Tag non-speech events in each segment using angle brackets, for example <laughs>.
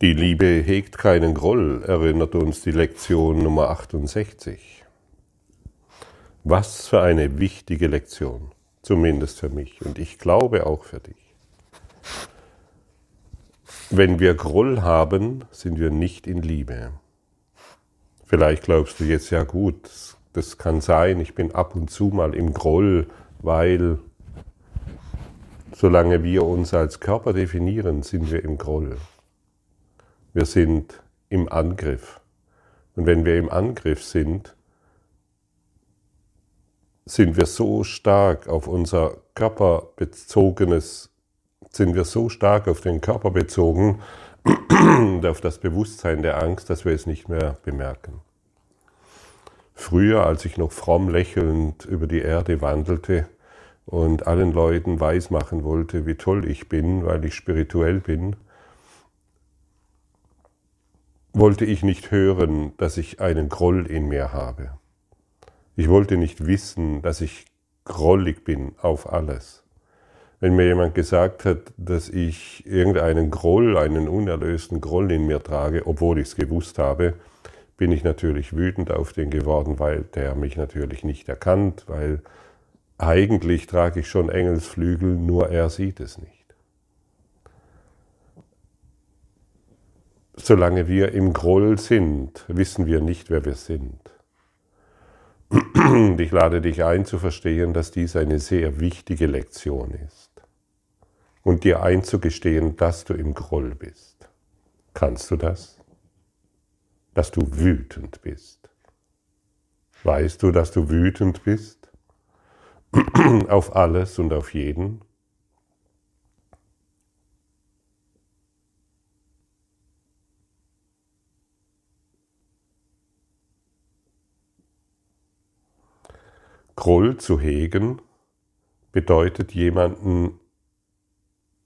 Die Liebe hegt keinen Groll, erinnert uns die Lektion Nummer 68. Was für eine wichtige Lektion, zumindest für mich und ich glaube auch für dich. Wenn wir Groll haben, sind wir nicht in Liebe. Vielleicht glaubst du jetzt, ja gut, das kann sein, ich bin ab und zu mal im Groll, weil solange wir uns als Körper definieren, sind wir im Groll. Wir sind im Angriff. Und wenn wir im Angriff sind, sind wir so stark auf unser körperbezogenes, sind wir so stark auf den Körper bezogen und auf das Bewusstsein der Angst, dass wir es nicht mehr bemerken. Früher, als ich noch fromm lächelnd über die Erde wandelte und allen Leuten weismachen wollte, wie toll ich bin, weil ich spirituell bin, wollte ich nicht hören, dass ich einen Groll in mir habe. Ich wollte nicht wissen, dass ich grollig bin auf alles. Wenn mir jemand gesagt hat, dass ich irgendeinen Groll, einen unerlösten Groll in mir trage, obwohl ich es gewusst habe, bin ich natürlich wütend auf den geworden, weil der mich natürlich nicht erkannt, weil eigentlich trage ich schon Engelsflügel, nur er sieht es nicht. Solange wir im Groll sind, wissen wir nicht, wer wir sind. Und ich lade dich ein zu verstehen, dass dies eine sehr wichtige Lektion ist. Und dir einzugestehen, dass du im Groll bist. Kannst du das? Dass du wütend bist. Weißt du, dass du wütend bist? <clears throat> auf alles und auf jeden? Groll zu hegen bedeutet jemanden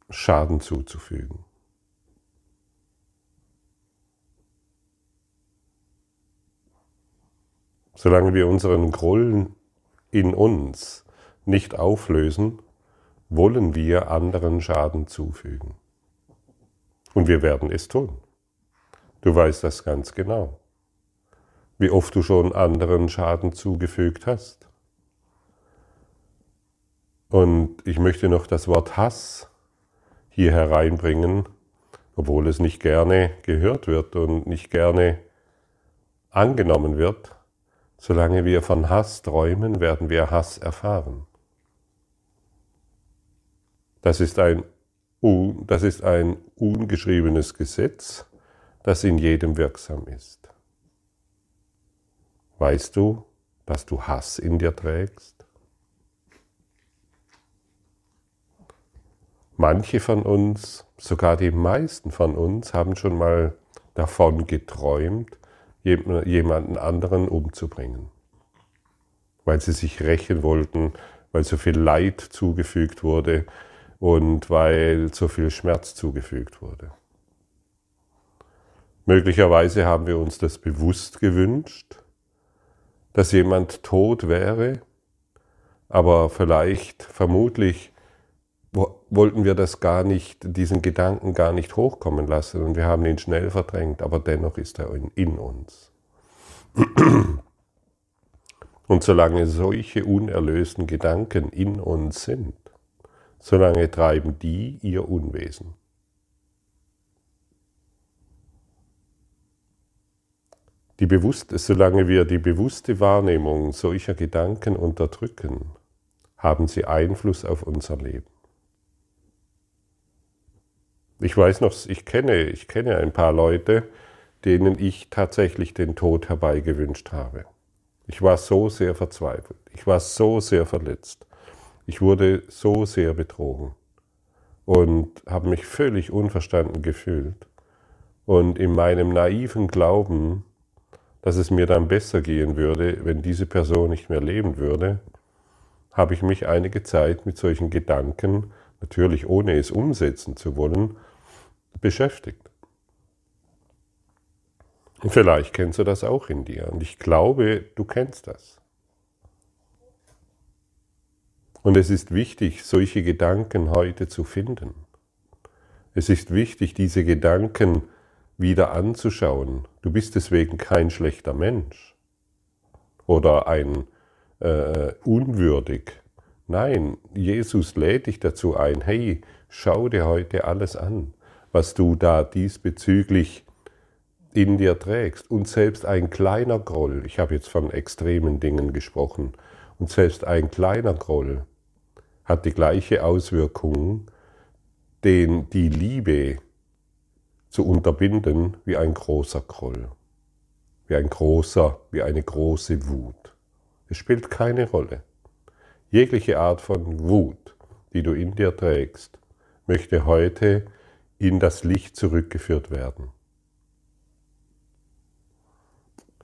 Schaden zuzufügen. Solange wir unseren Groll in uns nicht auflösen, wollen wir anderen Schaden zufügen. Und wir werden es tun. Du weißt das ganz genau. Wie oft du schon anderen Schaden zugefügt hast. Und ich möchte noch das Wort Hass hier hereinbringen, obwohl es nicht gerne gehört wird und nicht gerne angenommen wird. Solange wir von Hass träumen, werden wir Hass erfahren. Das ist ein, das ist ein ungeschriebenes Gesetz, das in jedem wirksam ist. Weißt du, dass du Hass in dir trägst? Manche von uns, sogar die meisten von uns, haben schon mal davon geträumt, jemanden anderen umzubringen, weil sie sich rächen wollten, weil so viel Leid zugefügt wurde und weil so viel Schmerz zugefügt wurde. Möglicherweise haben wir uns das bewusst gewünscht, dass jemand tot wäre, aber vielleicht, vermutlich wollten wir das gar nicht, diesen Gedanken gar nicht hochkommen lassen und wir haben ihn schnell verdrängt, aber dennoch ist er in, in uns. Und solange solche unerlösten Gedanken in uns sind, solange treiben die ihr Unwesen. Die bewusste, solange wir die bewusste Wahrnehmung solcher Gedanken unterdrücken, haben sie Einfluss auf unser Leben. Ich weiß noch, ich kenne, ich kenne ein paar Leute, denen ich tatsächlich den Tod herbeigewünscht habe. Ich war so sehr verzweifelt. Ich war so sehr verletzt. Ich wurde so sehr betrogen und habe mich völlig unverstanden gefühlt. Und in meinem naiven Glauben, dass es mir dann besser gehen würde, wenn diese Person nicht mehr leben würde, habe ich mich einige Zeit mit solchen Gedanken, natürlich ohne es umsetzen zu wollen, beschäftigt. Vielleicht kennst du das auch in dir. Und ich glaube, du kennst das. Und es ist wichtig, solche Gedanken heute zu finden. Es ist wichtig, diese Gedanken wieder anzuschauen. Du bist deswegen kein schlechter Mensch oder ein äh, unwürdig. Nein, Jesus lädt dich dazu ein, hey, schau dir heute alles an, was du da diesbezüglich in dir trägst. Und selbst ein kleiner Groll, ich habe jetzt von extremen Dingen gesprochen, und selbst ein kleiner Groll hat die gleiche Auswirkung, den die Liebe zu unterbinden wie ein großer Groll, wie ein großer, wie eine große Wut. Es spielt keine Rolle. Jegliche Art von Wut, die du in dir trägst, möchte heute in das Licht zurückgeführt werden.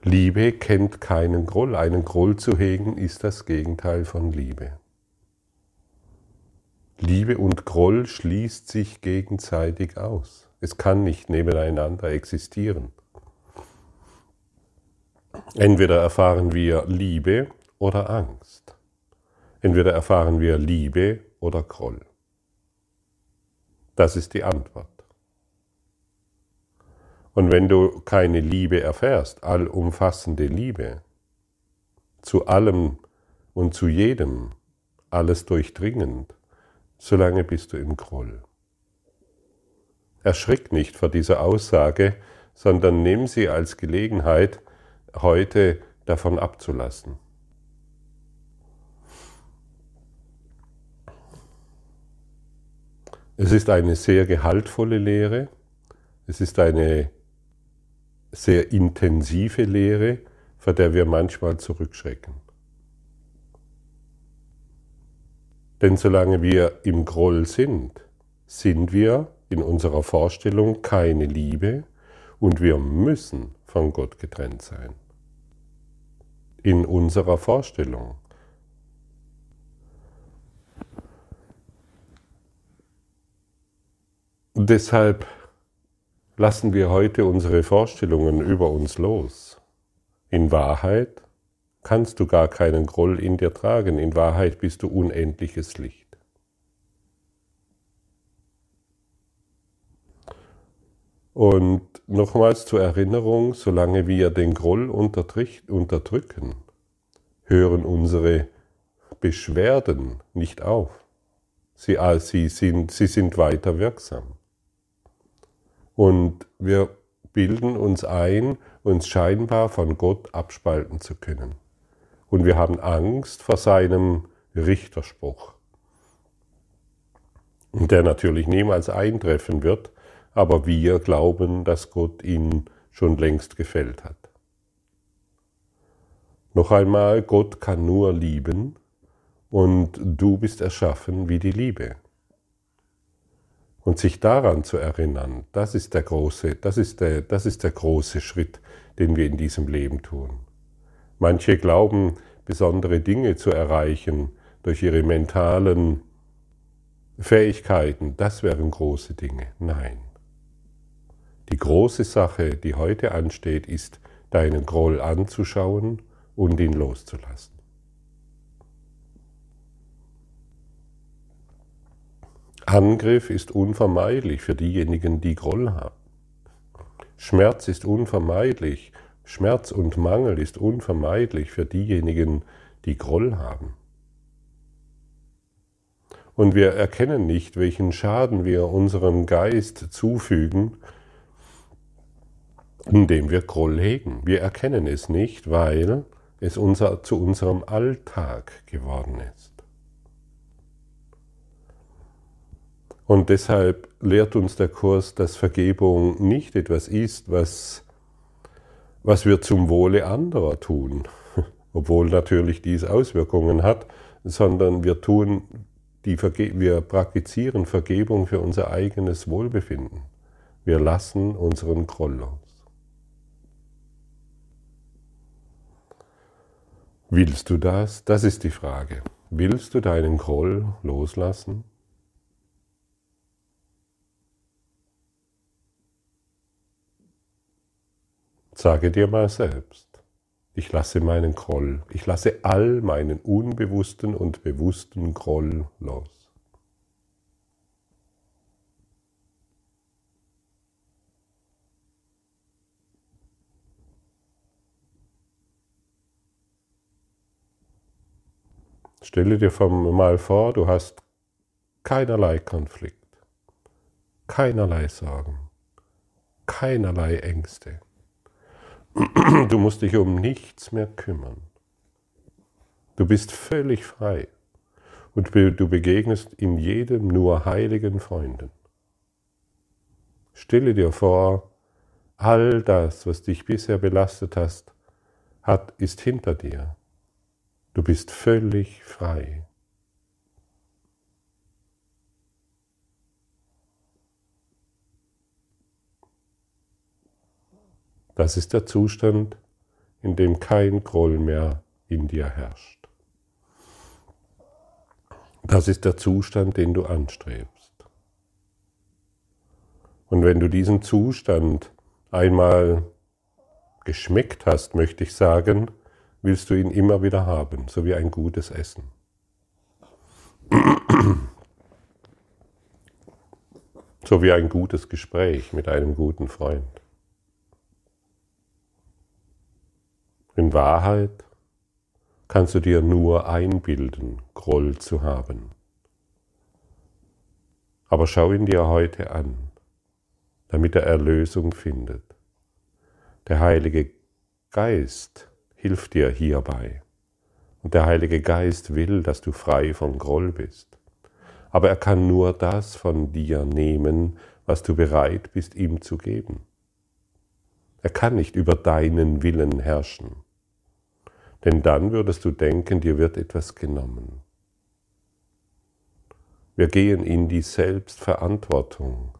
Liebe kennt keinen Groll. Einen Groll zu hegen ist das Gegenteil von Liebe. Liebe und Groll schließt sich gegenseitig aus. Es kann nicht nebeneinander existieren. Entweder erfahren wir Liebe oder Angst. Entweder erfahren wir Liebe oder Groll. Das ist die Antwort. Und wenn du keine Liebe erfährst, allumfassende Liebe, zu allem und zu jedem, alles durchdringend, solange bist du im Groll. Erschrick nicht vor dieser Aussage, sondern nimm sie als Gelegenheit, heute davon abzulassen. Es ist eine sehr gehaltvolle Lehre, es ist eine sehr intensive Lehre, vor der wir manchmal zurückschrecken. Denn solange wir im Groll sind, sind wir in unserer Vorstellung keine Liebe und wir müssen von Gott getrennt sein. In unserer Vorstellung. Deshalb lassen wir heute unsere Vorstellungen über uns los. In Wahrheit kannst du gar keinen Groll in dir tragen, in Wahrheit bist du unendliches Licht. Und nochmals zur Erinnerung, solange wir den Groll unterdrücken, hören unsere Beschwerden nicht auf. Sie, sie, sind, sie sind weiter wirksam. Und wir bilden uns ein, uns scheinbar von Gott abspalten zu können. Und wir haben Angst vor seinem Richterspruch, der natürlich niemals eintreffen wird, aber wir glauben, dass Gott ihn schon längst gefällt hat. Noch einmal, Gott kann nur lieben und du bist erschaffen wie die Liebe. Und sich daran zu erinnern, das ist der große, das ist der, das ist der große Schritt, den wir in diesem Leben tun. Manche glauben, besondere Dinge zu erreichen durch ihre mentalen Fähigkeiten, das wären große Dinge. Nein. Die große Sache, die heute ansteht, ist, deinen Groll anzuschauen und ihn loszulassen. Angriff ist unvermeidlich für diejenigen, die Groll haben. Schmerz ist unvermeidlich. Schmerz und Mangel ist unvermeidlich für diejenigen, die Groll haben. Und wir erkennen nicht, welchen Schaden wir unserem Geist zufügen, indem wir Groll hegen. Wir erkennen es nicht, weil es unser, zu unserem Alltag geworden ist. Und deshalb lehrt uns der Kurs, dass Vergebung nicht etwas ist, was, was wir zum Wohle anderer tun, <laughs> obwohl natürlich dies Auswirkungen hat, sondern wir tun die Verge wir praktizieren Vergebung für unser eigenes Wohlbefinden. Wir lassen unseren Groll los. Willst du das? Das ist die Frage. Willst du deinen Groll loslassen? Sage dir mal selbst, ich lasse meinen Groll, ich lasse all meinen unbewussten und bewussten Groll los. Stelle dir mal vor, du hast keinerlei Konflikt, keinerlei Sorgen, keinerlei Ängste. Du musst dich um nichts mehr kümmern. Du bist völlig frei und du begegnest in jedem nur heiligen Freunden. Stelle dir vor, all das, was dich bisher belastet hast, hat, ist hinter dir. Du bist völlig frei. Das ist der Zustand, in dem kein Groll mehr in dir herrscht. Das ist der Zustand, den du anstrebst. Und wenn du diesen Zustand einmal geschmeckt hast, möchte ich sagen, willst du ihn immer wieder haben, so wie ein gutes Essen. So wie ein gutes Gespräch mit einem guten Freund. In Wahrheit kannst du dir nur einbilden, Groll zu haben. Aber schau ihn dir heute an, damit er Erlösung findet. Der Heilige Geist hilft dir hierbei. Und der Heilige Geist will, dass du frei von Groll bist. Aber er kann nur das von dir nehmen, was du bereit bist, ihm zu geben. Er kann nicht über deinen Willen herrschen. Denn dann würdest du denken, dir wird etwas genommen. Wir gehen in die Selbstverantwortung.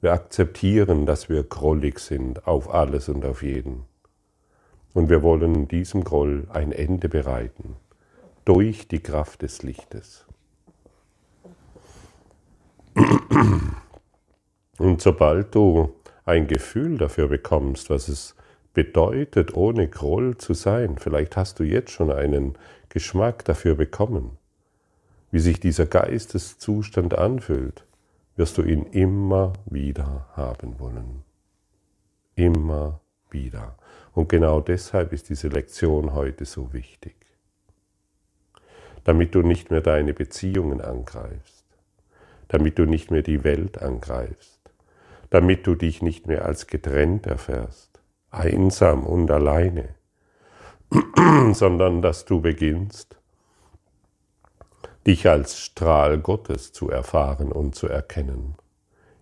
Wir akzeptieren, dass wir grollig sind auf alles und auf jeden. Und wir wollen diesem Groll ein Ende bereiten durch die Kraft des Lichtes. Und sobald du ein Gefühl dafür bekommst, was es bedeutet, ohne Groll zu sein, vielleicht hast du jetzt schon einen Geschmack dafür bekommen, wie sich dieser Geisteszustand anfühlt, wirst du ihn immer wieder haben wollen. Immer wieder. Und genau deshalb ist diese Lektion heute so wichtig. Damit du nicht mehr deine Beziehungen angreifst, damit du nicht mehr die Welt angreifst, damit du dich nicht mehr als getrennt erfährst, einsam und alleine, <clears throat> sondern dass du beginnst, dich als Strahl Gottes zu erfahren und zu erkennen,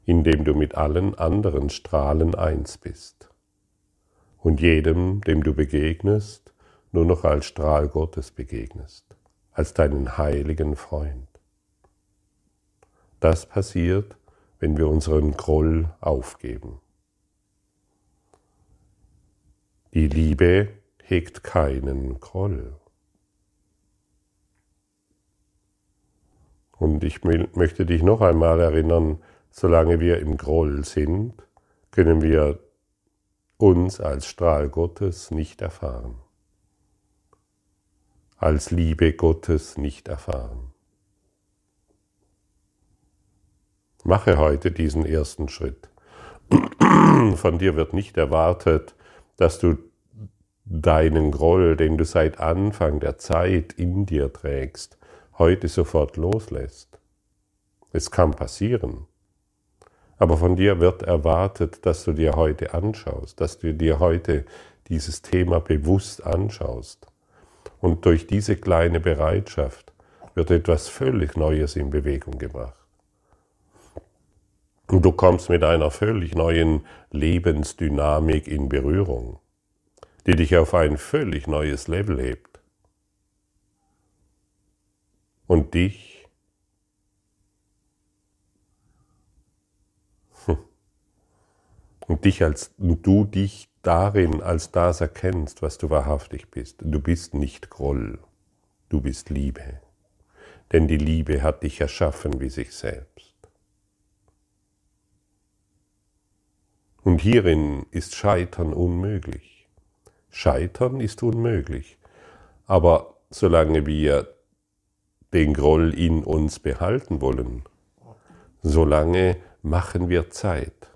indem du mit allen anderen Strahlen eins bist und jedem, dem du begegnest, nur noch als Strahl Gottes begegnest, als deinen heiligen Freund. Das passiert, wenn wir unseren Groll aufgeben. Die Liebe hegt keinen Groll. Und ich möchte dich noch einmal erinnern, solange wir im Groll sind, können wir uns als Strahl Gottes nicht erfahren, als Liebe Gottes nicht erfahren. Mache heute diesen ersten Schritt. <clears throat> Von dir wird nicht erwartet, dass du deinen Groll, den du seit Anfang der Zeit in dir trägst, heute sofort loslässt. Es kann passieren. Aber von dir wird erwartet, dass du dir heute anschaust, dass du dir heute dieses Thema bewusst anschaust. Und durch diese kleine Bereitschaft wird etwas völlig Neues in Bewegung gebracht. Und du kommst mit einer völlig neuen Lebensdynamik in Berührung, die dich auf ein völlig neues Level hebt. Und dich und dich als und du dich darin als das erkennst, was du wahrhaftig bist. Du bist nicht Groll, du bist Liebe. Denn die Liebe hat dich erschaffen wie sich selbst. Und hierin ist Scheitern unmöglich. Scheitern ist unmöglich. Aber solange wir den Groll in uns behalten wollen, solange machen wir Zeit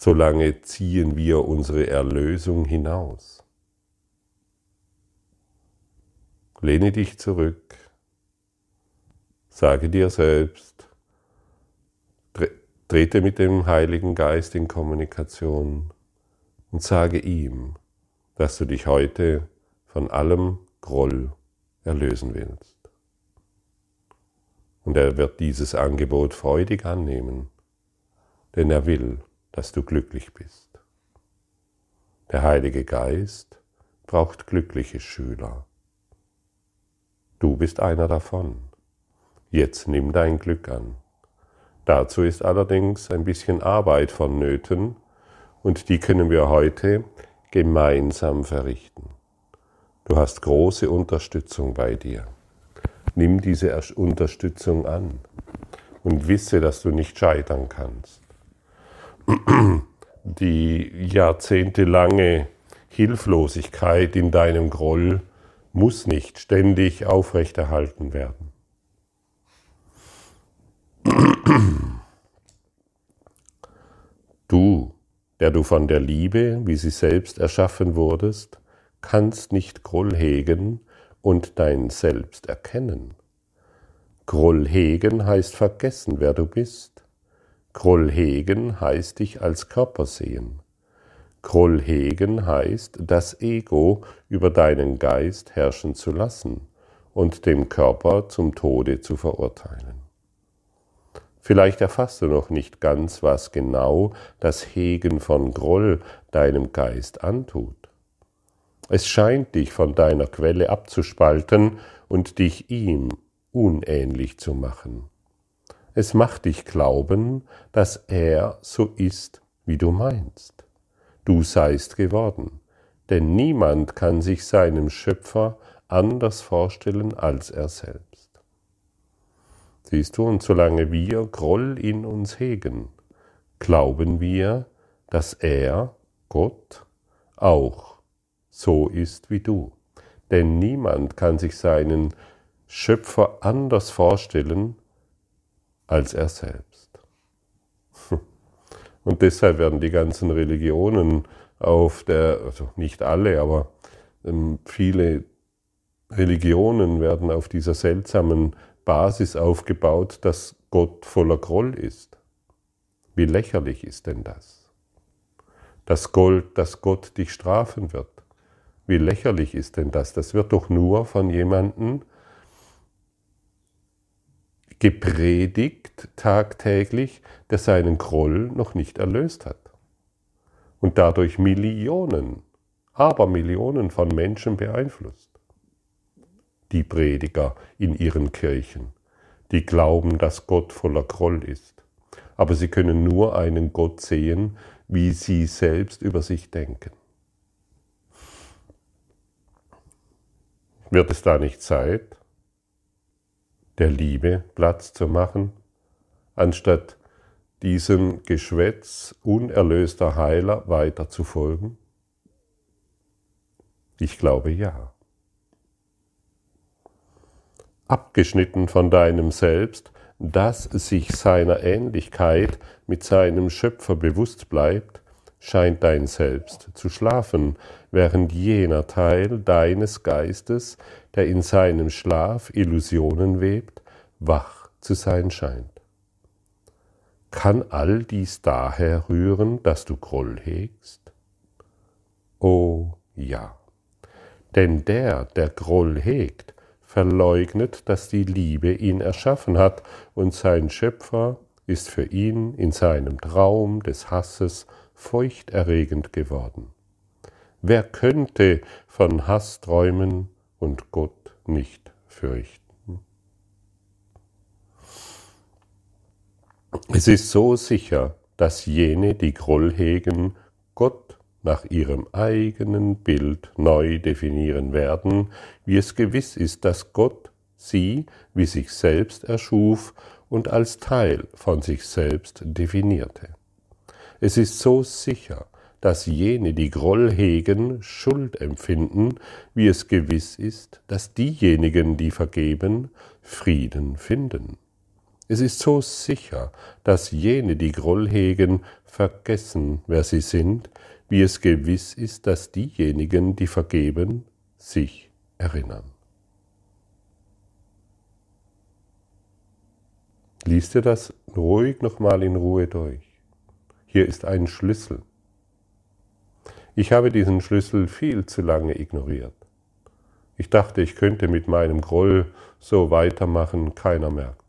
solange ziehen wir unsere Erlösung hinaus. Lehne dich zurück. Sage dir selbst, trete mit dem Heiligen Geist in Kommunikation und sage ihm, dass du dich heute von allem Groll erlösen willst. Und er wird dieses Angebot freudig annehmen, denn er will, dass du glücklich bist. Der Heilige Geist braucht glückliche Schüler. Du bist einer davon. Jetzt nimm dein Glück an. Dazu ist allerdings ein bisschen Arbeit vonnöten und die können wir heute gemeinsam verrichten. Du hast große Unterstützung bei dir. Nimm diese Unterstützung an und wisse, dass du nicht scheitern kannst. <clears throat> Die jahrzehntelange Hilflosigkeit in deinem Groll muss nicht ständig aufrechterhalten werden. Du, der du von der Liebe, wie sie selbst erschaffen wurdest, kannst nicht Groll hegen und dein Selbst erkennen. Groll hegen heißt vergessen, wer du bist. Groll hegen heißt dich als Körper sehen. Groll hegen heißt, das Ego über deinen Geist herrschen zu lassen und dem Körper zum Tode zu verurteilen. Vielleicht erfasst du noch nicht ganz, was genau das Hegen von Groll deinem Geist antut. Es scheint dich von deiner Quelle abzuspalten und dich ihm unähnlich zu machen. Es macht dich glauben, dass er so ist, wie du meinst. Du seist geworden, denn niemand kann sich seinem Schöpfer anders vorstellen als er selbst. Siehst du, und solange wir Groll in uns hegen, glauben wir, dass er, Gott, auch so ist wie du. Denn niemand kann sich seinen Schöpfer anders vorstellen als er selbst. <laughs> Und deshalb werden die ganzen Religionen auf der, also nicht alle, aber ähm, viele Religionen werden auf dieser seltsamen Basis aufgebaut, dass Gott voller Groll ist. Wie lächerlich ist denn das? Dass, Gold, dass Gott dich strafen wird. Wie lächerlich ist denn das? Das wird doch nur von jemandem gepredigt tagtäglich, der seinen Groll noch nicht erlöst hat. Und dadurch Millionen, aber Millionen von Menschen beeinflusst. Die Prediger in ihren Kirchen, die glauben, dass Gott voller Groll ist. Aber sie können nur einen Gott sehen, wie sie selbst über sich denken. Wird es da nicht Zeit, der Liebe Platz zu machen, anstatt diesem Geschwätz unerlöster Heiler weiter zu folgen? Ich glaube ja. Abgeschnitten von deinem Selbst, das sich seiner Ähnlichkeit mit seinem Schöpfer bewusst bleibt, scheint dein Selbst zu schlafen, während jener Teil deines Geistes, der in seinem Schlaf Illusionen webt, wach zu sein scheint. Kann all dies daher rühren, dass du Groll hegst? Oh ja, denn der, der Groll hegt, verleugnet, dass die Liebe ihn erschaffen hat und sein Schöpfer ist für ihn in seinem Traum des Hasses feuchterregend geworden. Wer könnte von Hass träumen und Gott nicht fürchten? Es ist so sicher, dass jene, die Groll hegen, Gott nach ihrem eigenen Bild neu definieren werden, wie es gewiss ist, dass Gott sie wie sich selbst erschuf und als Teil von sich selbst definierte. Es ist so sicher, dass jene, die Groll hegen, Schuld empfinden, wie es gewiss ist, dass diejenigen, die vergeben, Frieden finden. Es ist so sicher, dass jene, die Groll hegen, vergessen, wer sie sind, wie es gewiss ist, dass diejenigen, die vergeben, sich erinnern. Lies dir das ruhig nochmal in Ruhe durch. Hier ist ein Schlüssel. Ich habe diesen Schlüssel viel zu lange ignoriert. Ich dachte, ich könnte mit meinem Groll so weitermachen, keiner merkt.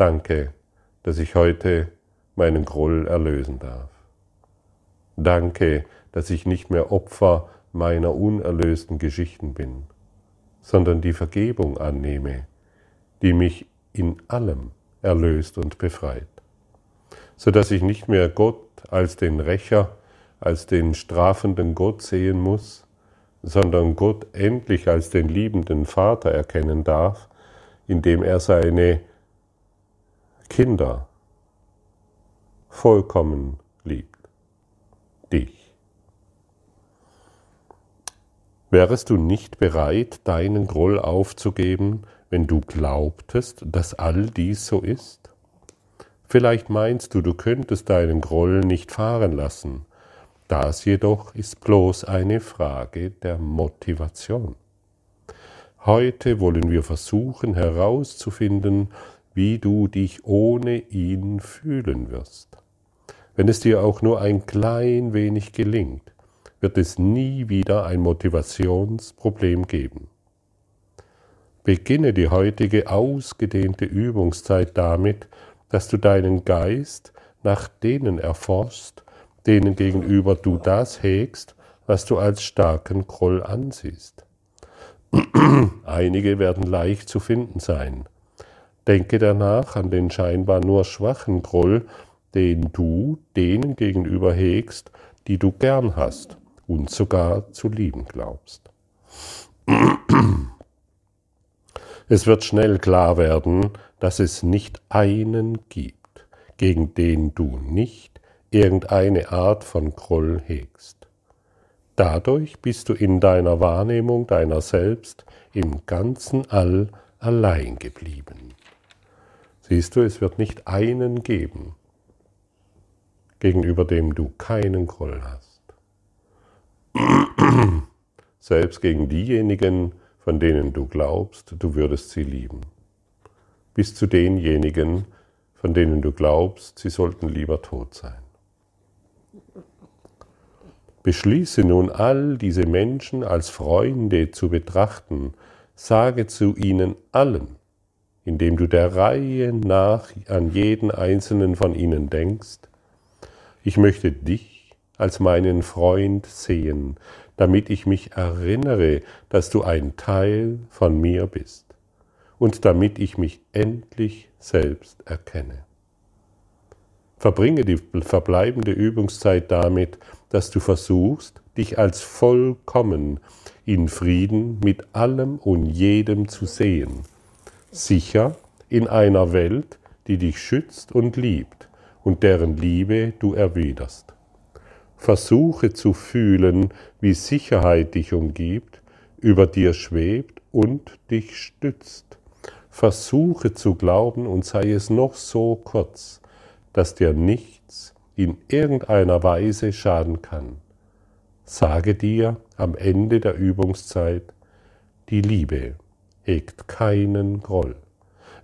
Danke, dass ich heute meinen Groll erlösen darf. Danke, dass ich nicht mehr Opfer meiner unerlösten Geschichten bin, sondern die Vergebung annehme, die mich in allem erlöst und befreit, so dass ich nicht mehr Gott als den Rächer, als den strafenden Gott sehen muss, sondern Gott endlich als den liebenden Vater erkennen darf, indem er seine Kinder vollkommen liebt. Dich. Wärest du nicht bereit, deinen Groll aufzugeben, wenn du glaubtest, dass all dies so ist? Vielleicht meinst du, du könntest deinen Groll nicht fahren lassen. Das jedoch ist bloß eine Frage der Motivation. Heute wollen wir versuchen herauszufinden, wie du dich ohne ihn fühlen wirst. Wenn es dir auch nur ein klein wenig gelingt, wird es nie wieder ein Motivationsproblem geben. Beginne die heutige ausgedehnte Übungszeit damit, dass du deinen Geist nach denen erforschst, denen gegenüber du das hegst, was du als starken Groll ansiehst. <clears throat> Einige werden leicht zu finden sein. Denke danach an den scheinbar nur schwachen Groll, den du denen gegenüber hegst, die du gern hast und sogar zu lieben glaubst. Es wird schnell klar werden, dass es nicht einen gibt, gegen den du nicht irgendeine Art von Groll hegst. Dadurch bist du in deiner Wahrnehmung deiner selbst im ganzen All allein geblieben. Siehst du, es wird nicht einen geben, gegenüber dem du keinen Groll hast. <clears throat> Selbst gegen diejenigen, von denen du glaubst, du würdest sie lieben. Bis zu denjenigen, von denen du glaubst, sie sollten lieber tot sein. Beschließe nun all diese Menschen als Freunde zu betrachten, sage zu ihnen allen, indem du der Reihe nach an jeden einzelnen von ihnen denkst, ich möchte dich als meinen Freund sehen, damit ich mich erinnere, dass du ein Teil von mir bist und damit ich mich endlich selbst erkenne. Verbringe die verbleibende Übungszeit damit, dass du versuchst, dich als vollkommen in Frieden mit allem und jedem zu sehen, sicher in einer Welt, die dich schützt und liebt und deren Liebe du erwiderst. Versuche zu fühlen, wie Sicherheit dich umgibt, über dir schwebt und dich stützt. Versuche zu glauben und sei es noch so kurz, dass dir nichts in irgendeiner Weise schaden kann. Sage dir am Ende der Übungszeit, die Liebe hegt keinen Groll.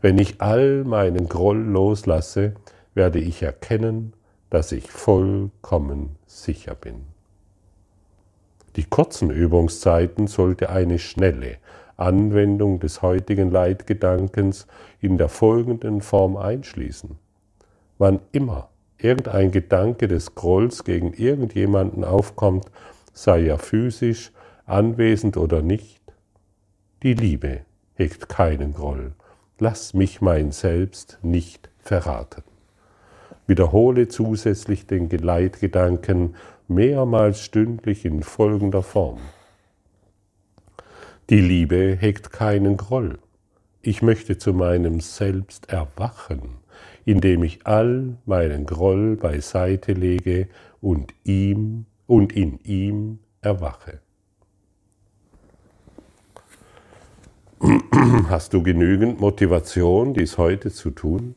Wenn ich all meinen Groll loslasse, werde ich erkennen, dass ich vollkommen sicher bin. Die kurzen Übungszeiten sollte eine schnelle Anwendung des heutigen Leitgedankens in der folgenden Form einschließen. Wann immer irgendein Gedanke des Grolls gegen irgendjemanden aufkommt, sei er physisch anwesend oder nicht, die Liebe hegt keinen Groll. Lass mich mein Selbst nicht verraten. Wiederhole zusätzlich den Geleitgedanken mehrmals stündlich in folgender Form. Die Liebe hegt keinen Groll. Ich möchte zu meinem Selbst erwachen, indem ich all meinen Groll beiseite lege und ihm und in ihm erwache. <clears throat> Hast du genügend Motivation, dies heute zu tun?